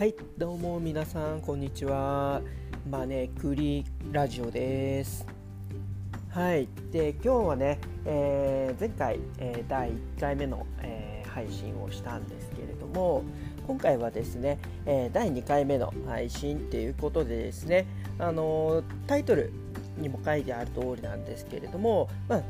はいどうも皆さんこんにちは。マネクリラジオです。はいで今日はね、えー、前回、えー、第1回目の、えー、配信をしたんですけれども今回はですね、え第2回目の配信っていうことでですねあのタイトルにも書いてある通りなんですけれども、まあ、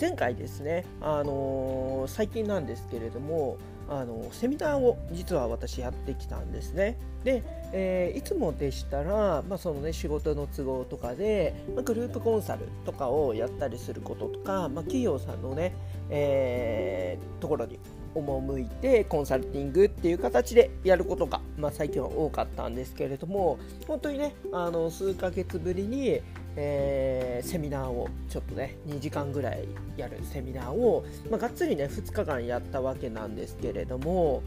前回ですね、あの最近なんですけれどもあのセミナーを実は私やってきたんですね。で、えー、いつもでしたら、まあそのね、仕事の都合とかで、まあ、グループコンサルとかをやったりすることとか、まあ、企業さんのね、えー、ところに赴いてコンサルティングっていう形でやることが、まあ、最近は多かったんですけれども本当にねあの数ヶ月ぶりに、えー、セミナーをちょっとね2時間ぐらいやるセミナーを、まあ、がっつりね2日間やったわけなんですけれども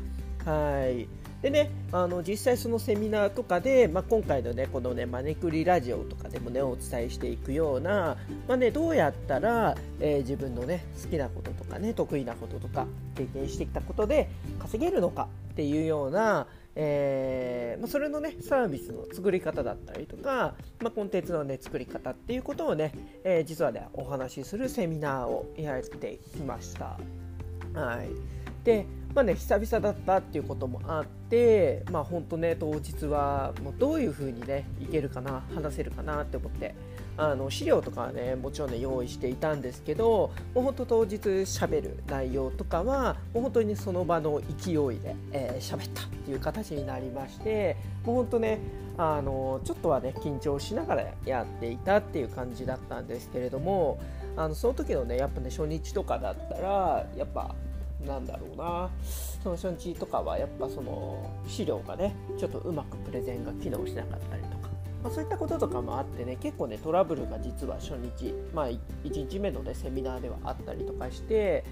はい。でねあの実際そのセミナーとかで、まあ、今回のねこのねマネクリラジオとかでもねお伝えしていくような、まあね、どうやったら、えー、自分のね好きなこととかね得意なこととか経験してきたことで稼げるのかっていうようなえーまあ、それのねサービスの作り方だったりとか、まあ、コンテンツのね作り方っていうことをね、えー、実はねお話しするセミナーをやってきました。はい、でまあね久々だったっていうこともあってまあ本当ね当日はもうどういう風にねいけるかな話せるかなって思ってあの資料とかはねもちろんね用意していたんですけどもう本当当日喋る内容とかはもう本当にその場の勢いで喋、えー、ったっていう形になりましてもう本当ねあのちょっとはね緊張しながらやっていたっていう感じだったんですけれどもあのその時のねやっぱね初日とかだったらやっぱなんだろうなその初日とかはやっぱその資料がねちょっとうまくプレゼンが機能しなかったりとか、まあ、そういったこととかもあってね結構ねトラブルが実は初日まあ1日目のねセミナーではあったりとかして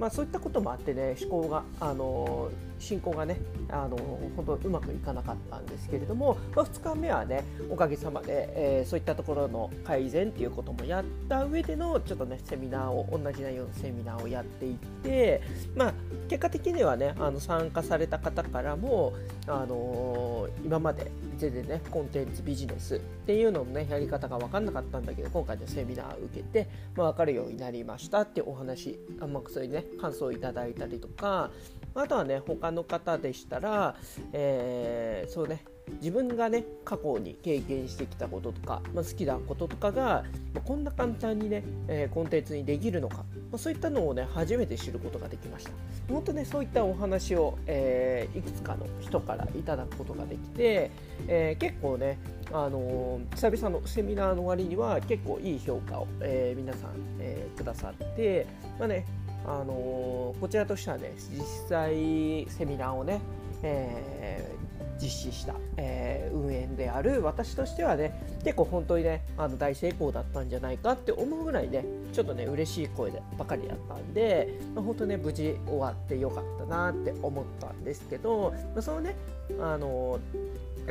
まあ、そういったこともあってね思考があの進行がねあの本当うまくいかなかったんですけれども、まあ、2日目はねおかげさまで、えー、そういったところの改善っていうこともやった上でのちょっとねセミナーを同じ内容のセミナーをやっていってまあ結果的にはねあの参加された方からもあの今まででねコンテンツビジネスっていうののねやり方が分かんなかったんだけど今回のセミナー受けて、まあ、分かるようになりましたってお話あんまそういうね感想をいただいたりとかあとはね他の方でしたら、えー、そうね自分がね過去に経験してきたこととか、まあ、好きなこととかが、まあ、こんな簡単にね、えー、コンテンツにできるのか、まあ、そういったのをね初めて知ることができました。本当ねそういったお話を、えー、いくつかの人からいただくことができて、えー、結構ねあの、久々のセミナーの終わりには結構いい評価を、えー、皆さん、えー、くださって、まあねあのこちらとしてはね実際セミナーをね、え実施した、えー、運営である私としてはね結構本当にねあの大成功だったんじゃないかって思うぐらいねちょっとね嬉しい声でばかりだったんで、まあ、本当ね無事終わってよかったなって思ったんですけど、まあ、そのねあの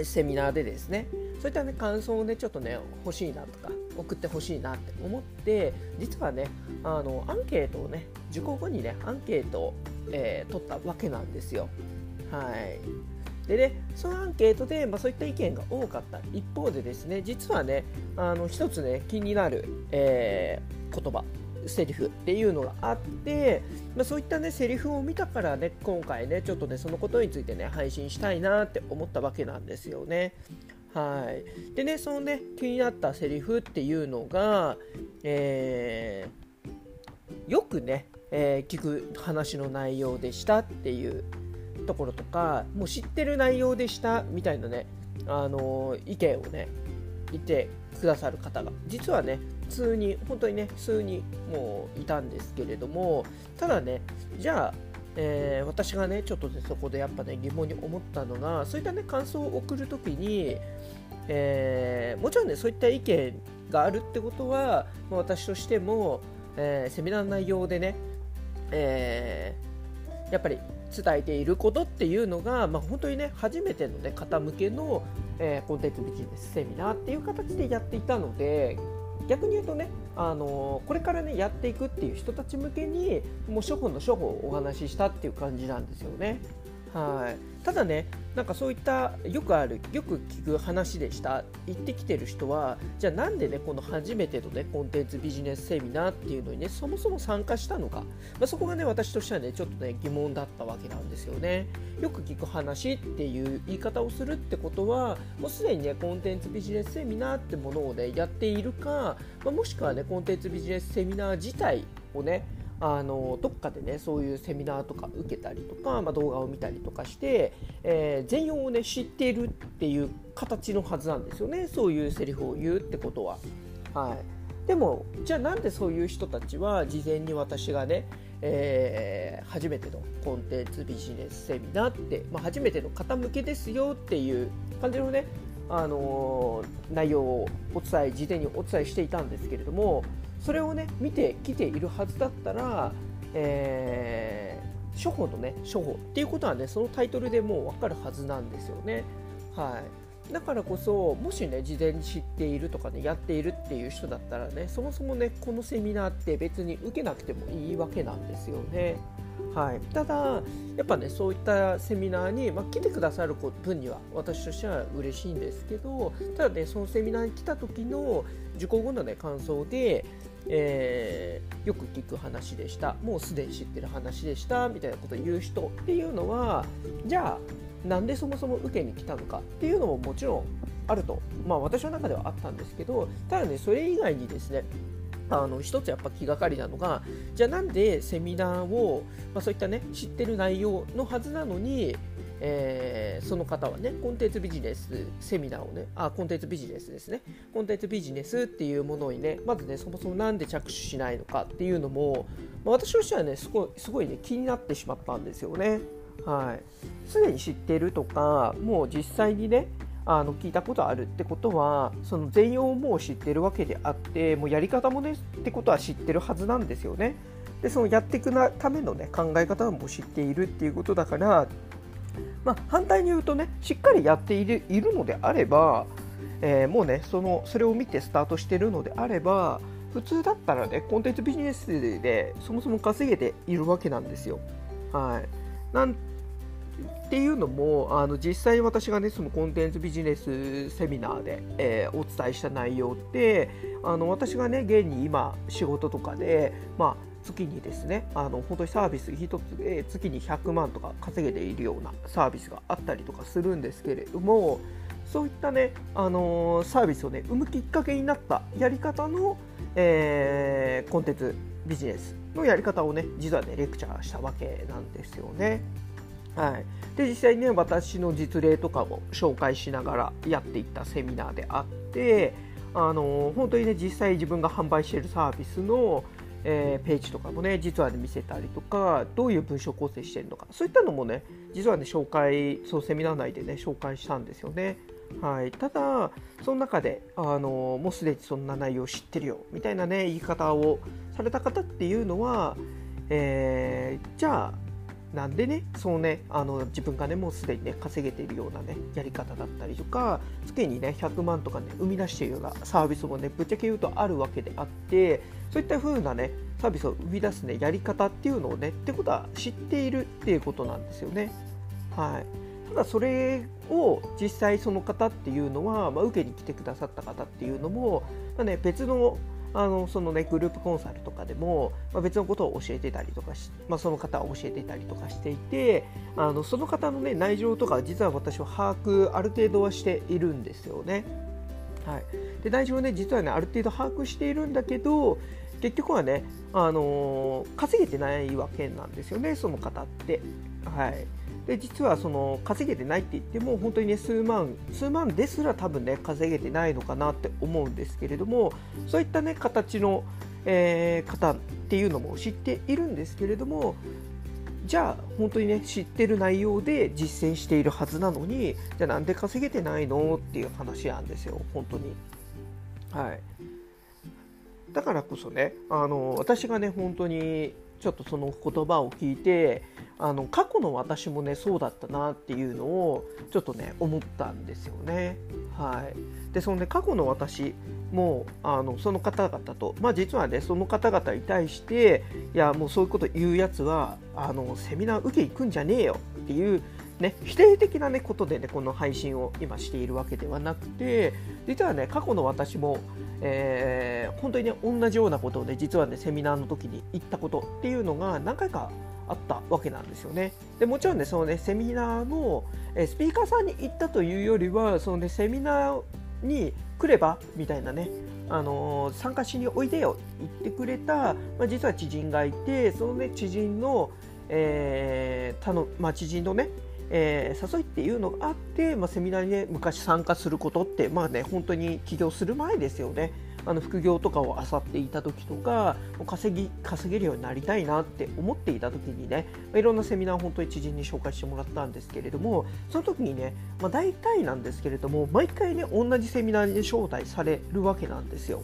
セミナーでですねそういったね感想をねちょっとね欲しいなとか送ってほしいなって思って実はねあのアンケートをね受講後にねアンケートを、えー、取ったわけなんですよ。はい。でね、そのアンケートで、まあ、そういった意見が多かった一方でですね実はねあの一つね気になる、えー、言葉セリフっていうのがあって、まあ、そういったねセリフを見たからね今回ねちょっとねそのことについてね配信したいなって思ったわけなんですよね。はい、でねそのね気になったセリフっていうのが、えー、よくね、えー、聞く話の内容でしたっていうところとかもう知ってる内容でしたみたいなね、あの意見をね言ってくださる方が実はね普通に本当にね数人もういたんですけれどもただねじゃあえー、私がねちょっとねそこでやっぱね疑問に思ったのがそういったね感想を送るときに、えー、もちろんねそういった意見があるってことは、まあ、私としても、えー、セミナーの内容でね、えやっぱり伝えていることっていうのが、まあ、本当にね初めての、ね、方向けの、えー、コンテンツビジネスセミナーっていう形でやっていたので逆に言うとね、あのー、これからねやっていくっていう人たち向けにもう処方の処方をお話ししたっていう感じなんですよね。はい。ただねなんかそういったよくあるよく聞く話でした。行ってきてる人はじゃあなんでねこの初めてのねコンテンツビジネスセミナーっていうのにねそもそも参加したのか、まあ、そこがね私としてはねちょっとね疑問だったわけなんですよね。よく聞く話っていう言い方をするってことはもうすでにねコンテンツビジネスセミナーってものをねやっているか、まあ、もしくはねコンテンツビジネスセミナー自体をねあのどっかでねそういうセミナーとか受けたりとか、まあ、動画を見たりとかして、えー、全容をね知っているっていう形のはずなんですよねそういうセリフを言うってことは。はい、でもじゃあなんでそういう人たちは事前に私がねえー、初めてのコンテンツビジネスセミナーって、まあ、初めての方向けですよっていう感じのね、あのー、内容をお伝え事前にお伝えしていたんですけれどもそれをね見てきているはずだったら、えー、初歩のね初歩っていうことはねそのタイトルでもう分かるはずなんですよね。はい、だからこそもしね事前に知っているとかねやっているっていう人だったらねそもそもねこのセミナーって別に受けなくてもいいわけなんですよね。はい、ただやっぱねそういったセミナーに、まあ、来てくださる分には私としては嬉しいんですけどただねそのセミナーに来た時の受講後のね感想でえー、よく聞く話でした。もうすでに知ってる話でしたみたいなことを言う人っていうのはじゃあなんでそもそも受けに来たのかっていうのももちろんあると、まあ、私の中ではあったんですけどただねそれ以外にですねあの一つやっぱ気がかりなのがじゃあなんでセミナーを、まあ、そういったね知ってる内容のはずなのにえー、その方はねコンテンツビジネスセミナーをねあコンテンツビジネスですね。コンテンツビジネスっていうものにねまずねそもそも何で着手しないのかっていうのも、まあ、私としてはねすごいすごいね気になってしまったんですよね。はい。すでに知ってるとかもう実際にねあの聞いたことあるってことはその全容をもう知ってるわけであってもうやり方もねってことは知ってるはずなんですよね。でそのやっていくためのね考え方も知っているっていうことだからまあ、反対に言うとねしっかりやっているいるのであれば、えー、もうねそのそれを見てスタートしているのであれば普通だったらねコンテンツビジネスでそもそも稼げているわけなんですよ。はい、なんっていうのもあの実際に私がねそのコンテンツビジネスセミナーで、えー、お伝えした内容ってあの私がね現に今仕事とかで、まあ、月にですねあの本当にサービス1つで月に100万とか稼げているようなサービスがあったりとかするんですけれどもそういったね、あのー、サービスをね生むきっかけになったやり方の、えー、コンテンツビジネスのやり方をね実はねレクチャーしたわけなんですよね。はい、で実際にね私の実例とかも紹介しながらやっていったセミナーであってあのー、本当にね実際自分が販売しているサービスのえー、ページとかもね実はね見せたりとかどういう文章構成してるのかそういったのもね実はね紹介そうセミナー内でね紹介したんですよね。はい、ただその中であのもうすでにそんな内容知ってるよみたいなね言い方をされた方っていうのは、えー、じゃあなんでね、そうね、あの自分がね、もうすでにね、稼げているようなね、やり方だったりとか、月にね、100万とかね、生み出しているようなサービスもね、ぶっちゃけ言うとあるわけであって、そういった風なね、サービスを生み出すね、やり方っていうのをね、ってことは知っているっていうことなんですよね。はい。ただそれを実際その方っていうのは、まあ、受けに来てくださった方っていうのも、まあね、別のあのそのねグループコンサルとかでも、まあ、別のことを教えてたりとかし、まあ、その方を教えてたりとかしていてあのその方のね内情とか実は私は把握ある程度はしているんですよね。はい、で内情をね実はねある程度把握しているんだけど結局はね、あのー、稼げてないわけなんですよねその方って。はいで実はその稼げてないって言っても本当にね数万数万ですら多分ね稼げてないのかなって思うんですけれどもそういったね形の、えー、方っていうのも知っているんですけれどもじゃあ本当にね知ってる内容で実践しているはずなのにじゃあなんで稼げてないのっていう話なんですよ本当に。はい。だからこそねあの私がね本当にちょっとその言葉を聞いてあの過去の私もねそうだったなっていうのをちょっとね思ったんですよね。はい、でそのね過去の私もあのその方々と、まあ、実はねその方々に対していやもうそういうこと言うやつはあのセミナー受け行くんじゃねえよっっていうね、否定的な、ね、ことで、ね、この配信を今しているわけではなくて実はね過去の私も、えー、本当にね同じようなことをね実はねセミナーの時に言ったことっていうのが何回かあったわけなんですよね。でもちろんねそのねセミナーの、えスピーカーさんに行ったというよりはその、ね、セミナーに来ればみたいなねあのー、参加しにおいでよ言ってくれた、まあ、実は知人がいてそのね知人の、えーたのまあ、知人のねえー、誘いっていうのがあって、まあ、セミナーにね昔参加することってまあね本当に起業する前ですよねあの副業とかを漁っていた時とか稼ぎ稼げるようになりたいなって思っていた時にねいろんなセミナーを本当に知人に紹介してもらったんですけれどもその時にね、まあ、大体なんですけれども毎回ね同じセミナーに招待されるわけなんですよ。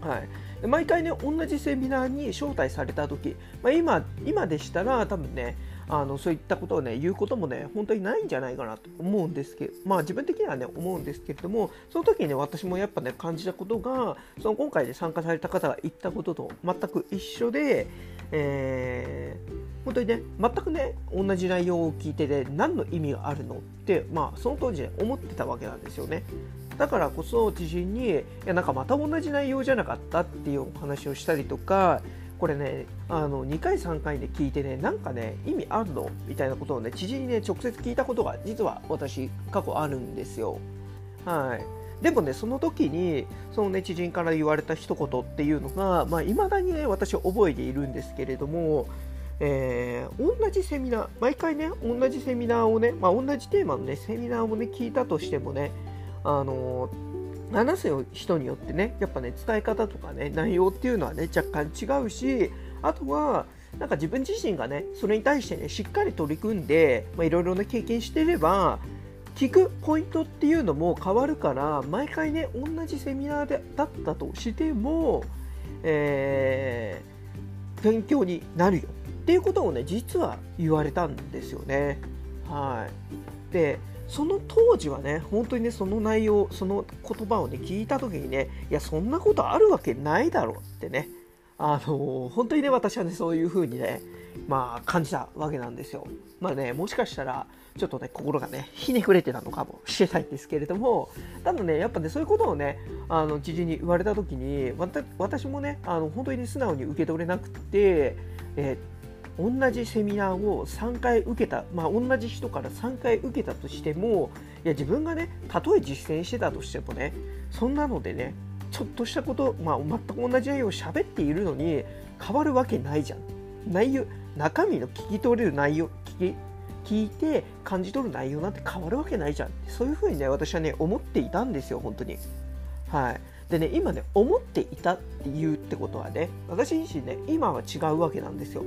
はい、毎回ね同じセミナーに招待された時、まあ、今今でしたら多分ねあのそういったことをね言うこともね本当にないんじゃないかなと思うんですけどまあ自分的にはね思うんですけれどもその時にね私もやっぱね感じたことがその今回で参加された方が言ったことと全く一緒で、えー、本当にね全くね同じ内容を聞いてて何の意味があるのってまあその当時ね思ってたわけなんですよね。だからこそ知人にいやなんかまた同じ内容じゃなかったっていうお話をしたりとかこれねあの2回3回で聞いてねなんかね意味あるの？みたいなことをね知人にね直接聞いたことが実は私過去あるんですよ。はい。でもねその時にそのね知人から言われた一言っていうのがまあ未だにね私覚えているんですけれどもえー、同じセミナー毎回ね同じセミナーをね、まあ、同じテーマのねセミナーをね聞いたとしてもねあのー話す人によってねやっぱね伝え方とかね内容っていうのはね若干違うしあとはなんか自分自身がねそれに対してねしっかり取り組んでいろいろな経験してれば聞くポイントっていうのも変わるから毎回ね同じセミナーでだったとしても、えー、勉強になるよっていうことをね実は言われたんですよね。はい、でその当時はね、本当にね、その内容、その言葉をね、聞いた時にね、いや、そんなことあるわけないだろうってね、あの、本当にね、私はね、そういう風にね、まあ、感じたわけなんですよ。まあね、もしかしたら、ちょっとね、心がね、ひねくれてたのかもしれないんですけれども、ただね、やっぱね、そういうことをね、あの、知人に言われた時に、私もね、あの、本当に、素直に受け取れなくて、えー同じセミナーを3回受けた、まあ、同じ人から3回受けたとしてもいや自分がねたとえ実践してたとしてもねそんなのでねちょっとしたこと、まあ、全く同じ内容を喋っているのに変わるわけないじゃん。内容中身の聞き取れる内容聞き聞いて感じ取る内容なんて変わるわけないじゃん。そういうふうにね私はね思っていたんですよ本当に。はい。でね今ね思っていたっていうってことはね私自身ね今は違うわけなんですよ。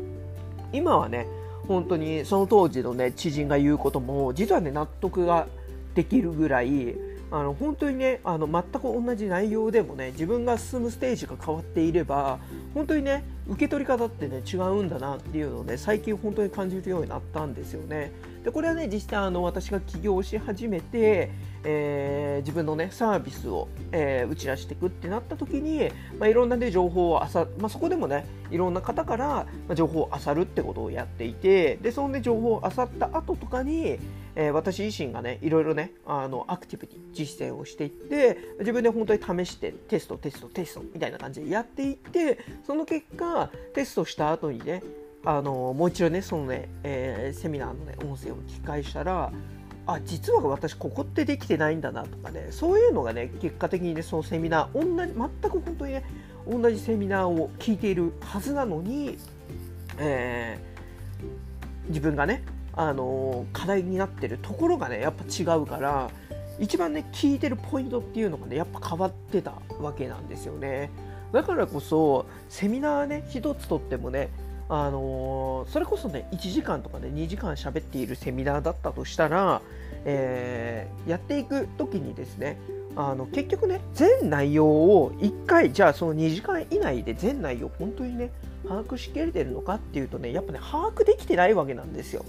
今はね本当にその当時のね知人が言うことも実はね納得ができるぐらいあの本当にねあの全く同じ内容でもね自分が進むステージが変わっていれば本当にね受け取り方ってね違うんだなっていうのをね最近本当に感じるようになったんですよね。でこれはね実際あの私が起業し始めてえー、自分の、ね、サービスを、えー、打ち出していくってなった時に、まあ、いろんな、ね、情報をあさ、まあ、そこでもねいろんな方から、まあ、情報を漁るってことをやっていてでその、ね、情報を漁った後とかに、えー、私自身がねいろいろねあのアクティブに実践をしていって自分で本当に試してテストテストテストみたいな感じでやっていってその結果テストした後にねあのもう一度ねそのね、えー、セミナーのね音声を聞き返したらあ実は私ここってできてないんだなとかね。そういうのがね結果的にねそのセミナー同じ全く本当にね同じセミナーを聞いているはずなのに、えー、自分がねあのー、課題になってるところがねやっぱ違うから一番ね聞いてるポイントっていうのがねやっぱ変わってたわけなんですよね。だからこそセミナーね一つとってもねあのー、それこそね1時間とかね2時間喋っているセミナーだったとしたら、えー、やっていく時にですねあの結局ね全内容を1回じゃあその2時間以内で全内容本当にね把握しきれてるのかっていうとねやっぱね把握できてないわけなんですよ。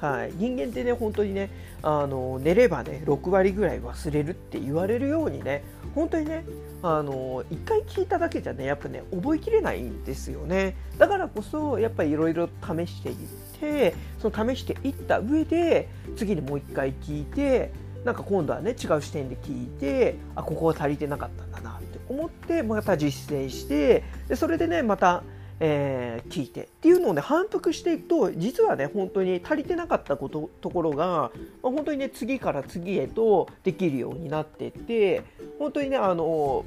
はい、人間ってね本当にねあの寝ればね6割ぐらい忘れるって言われるようにね本当にねあの1回聞いただけじゃねやっぱね覚えきれないんですよね。だからこそやっぱりいろいろ試していってその試していった上で次にもう1回聞いてなんか今度はね違う視点で聞いてあここは足りてなかったんだなって思ってまた実践してでそれでねまたえー、聞いてっていうのをね反復していくと実はね本当に足りてなかったことところが、まあ、本当にね次から次へとできるようになってって本当にねあの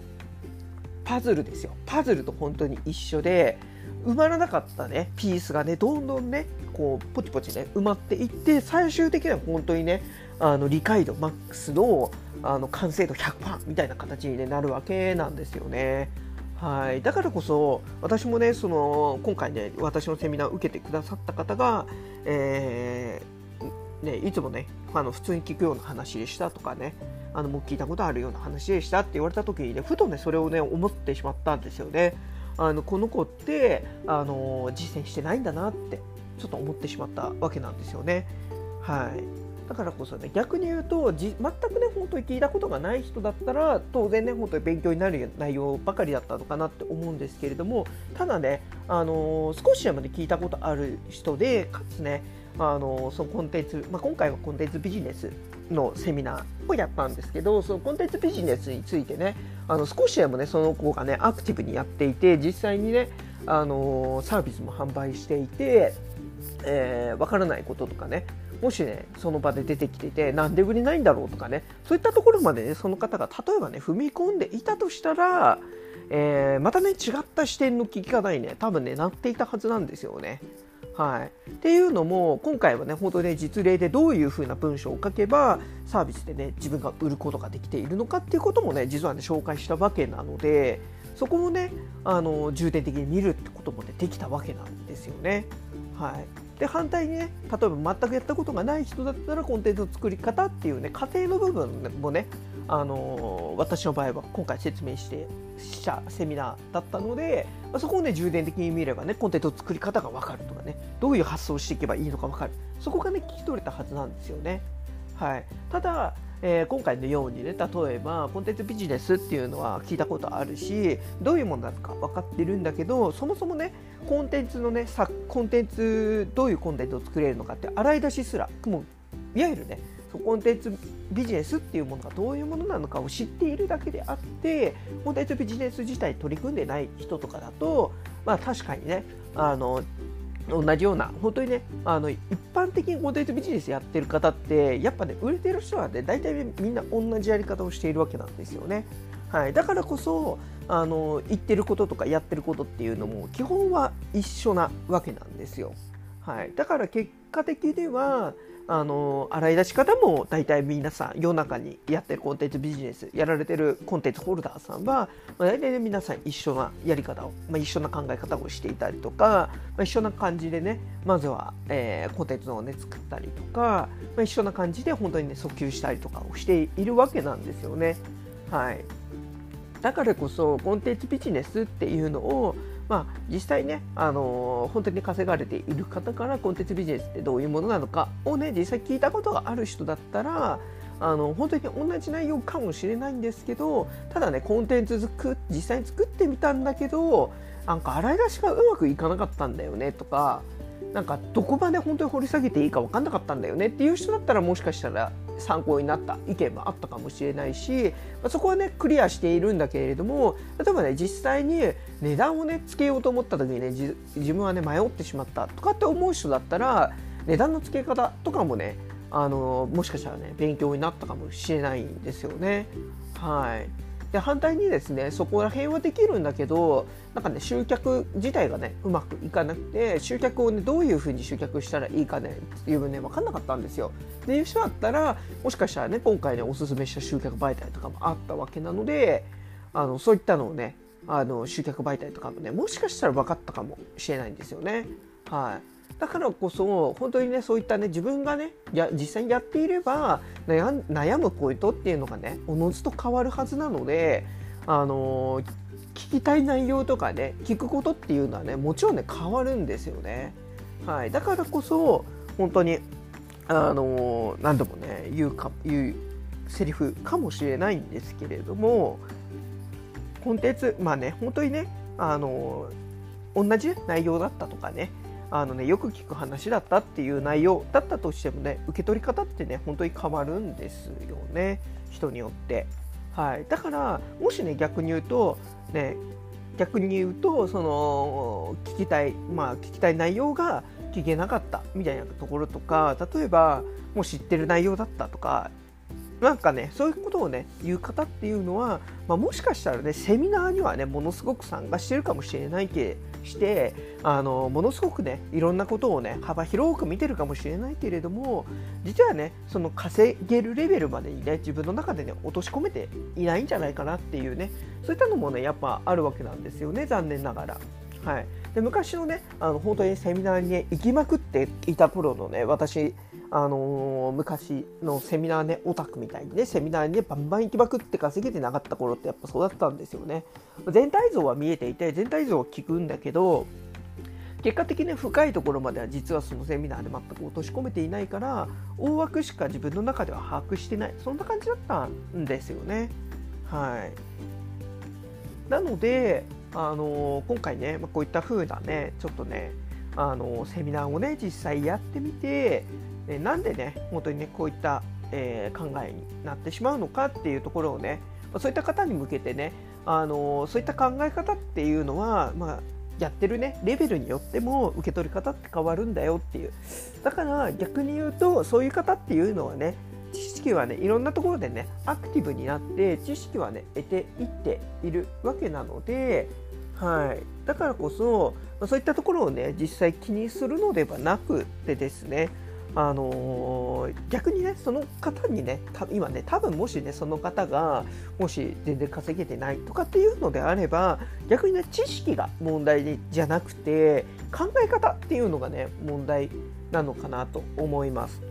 パズルですよパズルと本当に一緒で埋まらなかったねピースがねどんどんねこうポチポチね埋まっていって最終的には本当にねあの理解度マックスのあの完成度100%みたいな形に、なるわけなんですよね。はい、だからこそ私もねその今回ね私のセミナーを受けてくださった方が、えー、ね、いつもねあの普通に聞くような話でしたとかねあのもう聞いたことあるような話でしたって言われた時にねふとねそれをね思ってしまったんですよね。あのこの子ってあの実践してないんだなってちょっと思ってしまったわけなんですよね。はい、だからこそね逆に言うと全くね本当に聞いたことがない人だったら当然ね本当に勉強になる内容ばかりだったのかなって思うんですけれどもただね、あのー、少しでもね聞いたことある人でかつねあのそのコンテンツ、まあ、今回はコンテンツビジネスのセミナーをやったんですけどそのコンテンツビジネスについてねあの少しでもねその子がねアクティブにやっていて実際にねあのサービスも販売していて、えー、分からないこととかねもしねその場で出てきててなんで売れないんだろうとかねそういったところまでねその方が例えばね踏み込んでいたとしたら、えー、またね違った視点の聞き方にね多分ねなっていたはずなんですよね。はい、っていうのも今回はね本当に、実例でどういうふうな文章を書けばサービスでね自分が売ることができているのかっていうこともね実はね紹介したわけなのでそこをねあの重点的に見るってこともねできたわけなんですよね。はい、で反対にね例えば全くやったことがない人だったらコンテンツの作り方っていうね過程の部分もねあの私の場合は今回説明してしたセミナーだったので、まあ、そこをね重点的に見ればねコンテンツの作り方が分かるとかねどういう発想をしていけばいいのか分かるそこがね聞き取れたはずなんですよね。はい、ただえー、今回のようにね例えばコンテンツビジネスっていうのは聞いたことあるしどういうものなのか分かってるんだけどそもそもねコンテンツのねコンテンツどういうコンテンツを作れるのかって洗い出しすらもういわゆるねコンテンツビジネスっていうものがどういうものなのかを知っているだけであってコンテンツビジネス自体取り組んでない人とかだとまあ確かにねあの同じような本当にねあの一般的にコンテンツビジネスやってる方ってやっぱね売れてる人はね大体みんな同じやり方をしているわけなんですよね。はい、だからこそあの言ってることとかやってることっていうのも基本は一緒なわけなんですよ。はい、だから結果的ではあの洗い出し方も大体皆さん世の中にやってるコンテンツビジネスやられてるコンテンツホルダーさんは、まあ、大体、皆さん一緒なやり方を、まあ、一緒な考え方をしていたりとか、まあ、一緒な感じでねまずは、えー、コンテンツをね作ったりとか、まあ、一緒な感じで本当にね訴求したりとかをしているわけなんですよね。はい、だからこそコンテンツビジネスっていうのをまあ、実際ね、あのー、本当に稼がれている方からコンテンツビジネスってどういうものなのかをね実際聞いたことがある人だったらあの本当に同じ内容かもしれないんですけどただねコンテンツ作実際に作ってみたんだけどなんか洗い出しがうまくいかなかったんだよねとかなんかどこまで本当に掘り下げていいか分かんなかったんだよねっていう人だったらもしかしたら参考になった意見もあったかもしれないし、まあ、そこはねクリアしているんだけれども例えばね実際に値段をねつけようと思った時にね自分はね迷ってしまったとかって思う人だったら値段の付け方とかもねあのもしかしたらね勉強になったかもしれないんですよね。はいで反対にですねそこら辺はできるんだけどなんかね集客自体がねうまくいかなくて集客をねどういうふうに集客したらいいかねっていうね分かんなかったんですよ。でいう人だったらもしかしたらね今回ねおすすめした集客媒体とかもあったわけなのであのそういったのをねあの集客媒体とかもねもしかしたら分かったかもしれないんですよね。はいだからこそ本当にねそういったね自分がねや実際にやっていれば悩悩むポイントっていうのがねおのずと変わるはずなのであのー、聞きたい内容とかね聞くことっていうのはねもちろんね変わるんですよね。はい、だからこそ本当にあの何度もね言うか言うセリフかもしれないんですけれどもコンテンツまあね本当にねあの同じ内容だったとかねあのねよく聞く話だったっていう内容だったとしてもね受け取り方ってね本当に変わるんですよね人によって。はい、だからもしね逆に言うとね逆に言うとその聞きたいまあ聞きたい内容が聞けなかったみたいなところとか例えばもう知ってる内容だったとかなんかねそういうことをね言う方っていうのは、まあ、もしかしたらねセミナーにはねものすごく参加してるかもしれないけしてあのものすごくねいろんなことをね幅広く見てるかもしれないけれども実はねその稼げるレベルまでにね自分の中でね落とし込めていないんじゃないかなっていうねそういったのもねやっぱあるわけなんですよね残念ながら。はい、で昔のねあの本当にセミナーに、ね、行きまくっていた頃のね私あのー、昔のセミナーね、オタクみたいにね、セミナーにね、バンバン行きまくって稼げてなかった頃ってやっぱそうだったんですよね。全体像は見えていて、全体像は聞くんだけど、結果的に深いところまでは実はそのセミナーで全く落とし込めていないから大枠しか自分の中では把握してないそんな感じだったんですよね。はい、なので、あの、今回ね、ま、こういった風なねちょっとねあのセミナーをね実際やってみてえなんでね本当にねこういった、えー、考えになってしまうのかっていうところをねそういった方に向けてねあのそういった考え方っていうのは、まあ、やってるねレベルによっても受け取り方って変わるんだよっていう。だから逆に言うとそういう方っていうのはね知識はねいろんなところでねアクティブになって知識はね得ていっているわけなのではい、だからこそそういったところをね実際気にするのではなくてですねあのー、逆にねその方にね今ね多分もしねその方がもし全然稼げてないとかっていうのであれば逆にね知識が問題じゃなくて考え方っていうのがね問題なのかなと思います。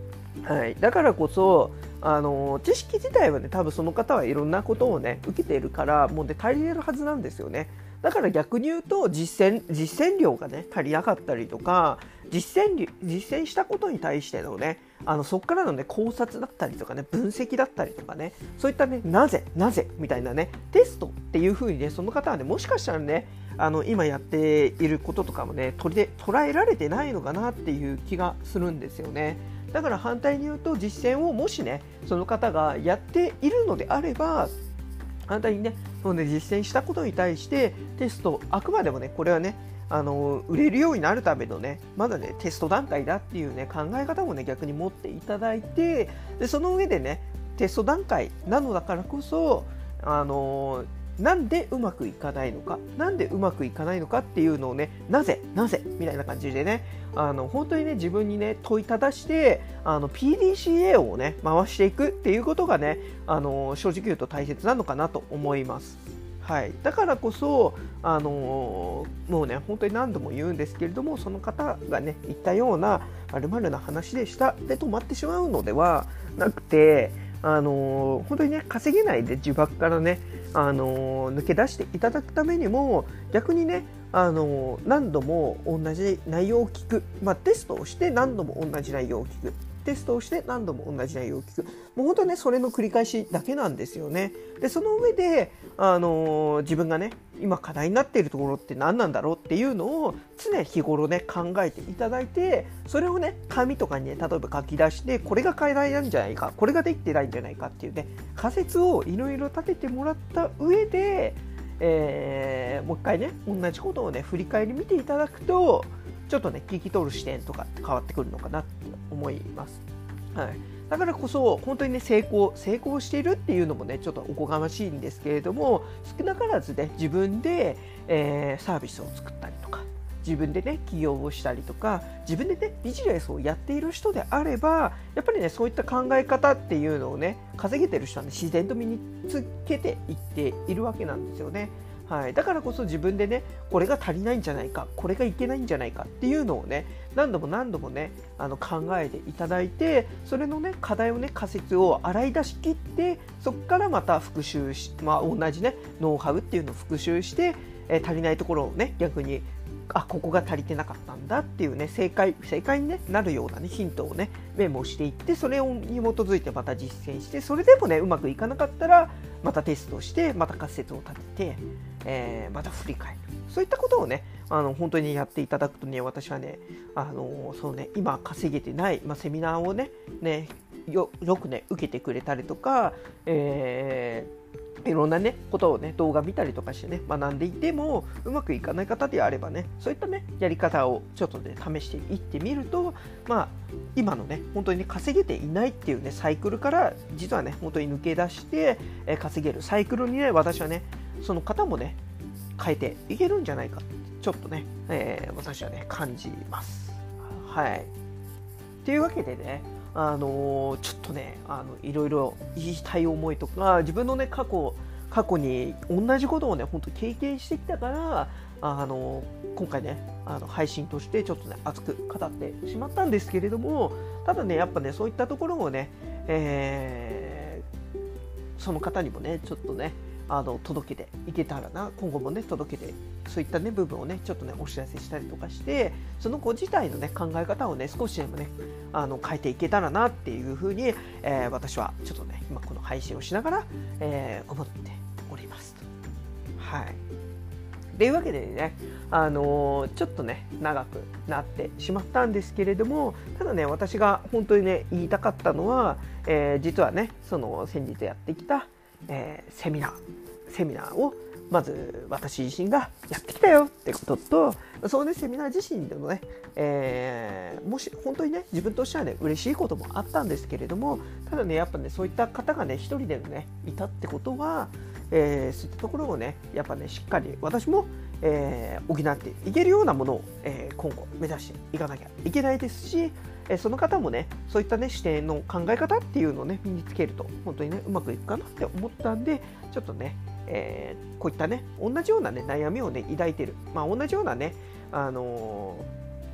はい、だからこそあの知識自体はね多分その方はいろんなことをね受けているからもうね足りてるはずなんですよね。だから逆に言うと実践実践量がね足りなかったりとか実践実践したことに対してのねあのそこからのね考察だったりとかね分析だったりとかねそういったねなぜなぜみたいなねテストっていう風にねその方はねもしかしたらねあの今やっていることとかもね取りで捉えられてないのかなっていう気がするんですよね。だから反対に言うと実践をもしねその方がやっているのであればあなたにねその実践したことに対してテストあくまでもねこれはねあの売れるようになるためのねまだねテスト段階だっていうね考え方もね逆に持っていただいてでその上でねテスト段階なのだからこそあのなんでうまくいかないのか？なんでうまくいかないのかっていうのをねなぜ？なぜ？みたいな感じでねあの本当にね自分にね問いただしてあの PDCA をね回していくっていうことがねあの正直言うと大切なのかなと思います。はい、だからこそ、あのー、もうね本当に何度も言うんですけれどもその方がね言ったようなまるまるな話でした。で止まってしまうのではなくてあのー、本当にね稼げないで呪縛からね、あの、抜け出していただくためにも逆にねあの、何度も同じ内容を聞く、まあ、テストをして何度も同じ内容を聞く。テストをして何度も同じ内容を聞く。もう本当ねそれの繰り返しだけなんですよね。でその上で、あのー、自分がね今課題になっているところって何なんだろうっていうのを常日頃ね考えていただいてそれをね紙とかにね例えば書き出してこれが課題なんじゃないかこれができてないんじゃないかっていうね仮説をいろいろ立ててもらった上でえー、もう一回ね同じことをね振り返り見ていただくとちょっとね聞き取る視点とかって変わってくるのかなって思います。はい、だからこそ本当にね成功成功しているっていうのもねちょっとおこがましいんですけれども少なからずね自分で、えー、サービスを作ったりとか自分でね起業をしたりとか自分でねビジネスをやっている人であればやっぱりねそういった考え方っていうのをね稼げてる人はね自然と身につけていっているわけなんですよね。はい、だからこそ自分でねこれが足りないんじゃないかこれがいけないんじゃないかっていうのをね何度も何度もねあの考えていただいてそれのね課題をね仮説を洗い出し切ってそこからまた復習し、まあ、同じねノウハウっていうのを復習して、えー、足りないところをね逆にあここが足りてなかったんだっていうね正解正解に、ね、なるような、ね、ヒントをねメモしていってそれに基づいてまた実践してそれでもねうまくいかなかったらまたテストしてまた仮説を立てて、えー、また振り返る。そういったことをねあの本当にやっていただくとね私はねあのそうね今稼げてない、まあ、セミナーをねねよよくね受けてくれたりとか、えーいろんなねことをね動画見たりとかしてね学んでいてもうまくいかない方であればねそういったねやり方をちょっとね試していってみるとまあ今のね本当に、ね、稼げていないっていうねサイクルから実はね本当に抜け出して、え稼げるサイクルにね私はねその方もね変えていけるんじゃないかちょっとね、えー、私はね感じます。はい。というわけでねあのちょっとねあのいろいろ言いたい思いとか自分のね過去過去に同じことをね本当経験してきたからあの今回ねあの配信としてちょっとね熱く語ってしまったんですけれどもただねやっぱねそういったところをね、えー、その方にもねちょっとねあの届けていけたらな今後もね届けてそういったね部分をねちょっとねお知らせしたりとかしてその子自体のね考え方をね少しでもねあの変えていけたらなっていうふうに、えー、私はちょっとね今この配信をしながら、えー、思っておりますはい。というわけでね、あのー、ちょっとね長くなってしまったんですけれどもただね私が本当にね言いたかったのは、えー、実はねその先日やってきた、えー、セミナーセミナーをまず私自身がやってきたよってこととそのねセミナー自身でもね、えー、もし本当にね自分としてはね嬉しいこともあったんですけれどもただねやっぱねそういった方がね一人でねいたってことは、えー、そういったところをねやっぱねしっかり私も、えー、補っていけるようなものを、え、今後目指していかなきゃいけないですしえその方もねそういったね視点の考え方っていうのをね身につけると本当にねうまくいくかなって思ったんでちょっとねえー、こういったね同じような、ね、悩みを、ね、抱いてる、まあ、同じようなね、あの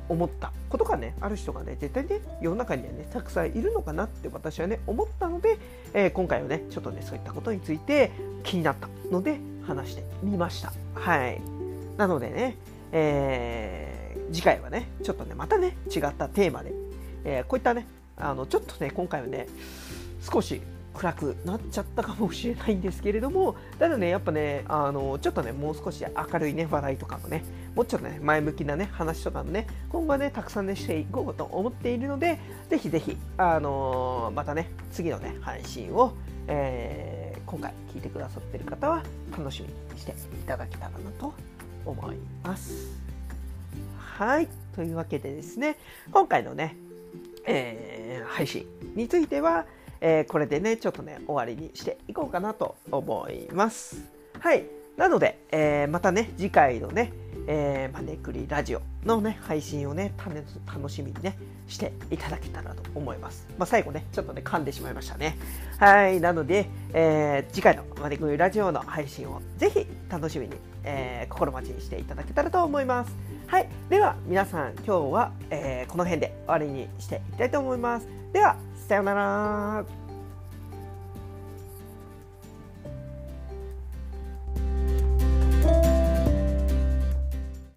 ー、思ったことがねある人がね絶対ね世の中にはねたくさんいるのかなって私はね思ったので、えー、今回はねちょっとねそういったことについて気になったので話してみました。はい。なのでね、えー、次回はねちょっとねまたね違ったテーマで、えこういったねあのちょっとね今回はね少し暗くなっちゃったかもしれないんですけれどもただねやっぱねあのちょっとねもう少し明るいね話題とかもねもうちょっとね前向きなね話とかもね今後はねたくさんねしていこうと思っているのでぜひぜひあのまたね次のね配信を、えー、今回聞いてくださってる方は楽しみにしていただけたらなと思います。はい。というわけでですね今回のね、えー、配信についてはえー、これでね、ちょっとね、終わりにしていこうかなと思います。はい。なので、えー、またね、次回のね、えー、まねくりラジオのね、配信をね、楽しみにね、していただけたらと思います。まあ、最後ね、ちょっとね、噛んでしまいましたね。はい。なので、えー、次回のまねくりラジオの配信をぜひ楽しみに、えー、心待ちにしていただけたらと思います。はい。では、皆さん、今日は、えー、この辺で終わりにしていきたいと思います。では、さようなら。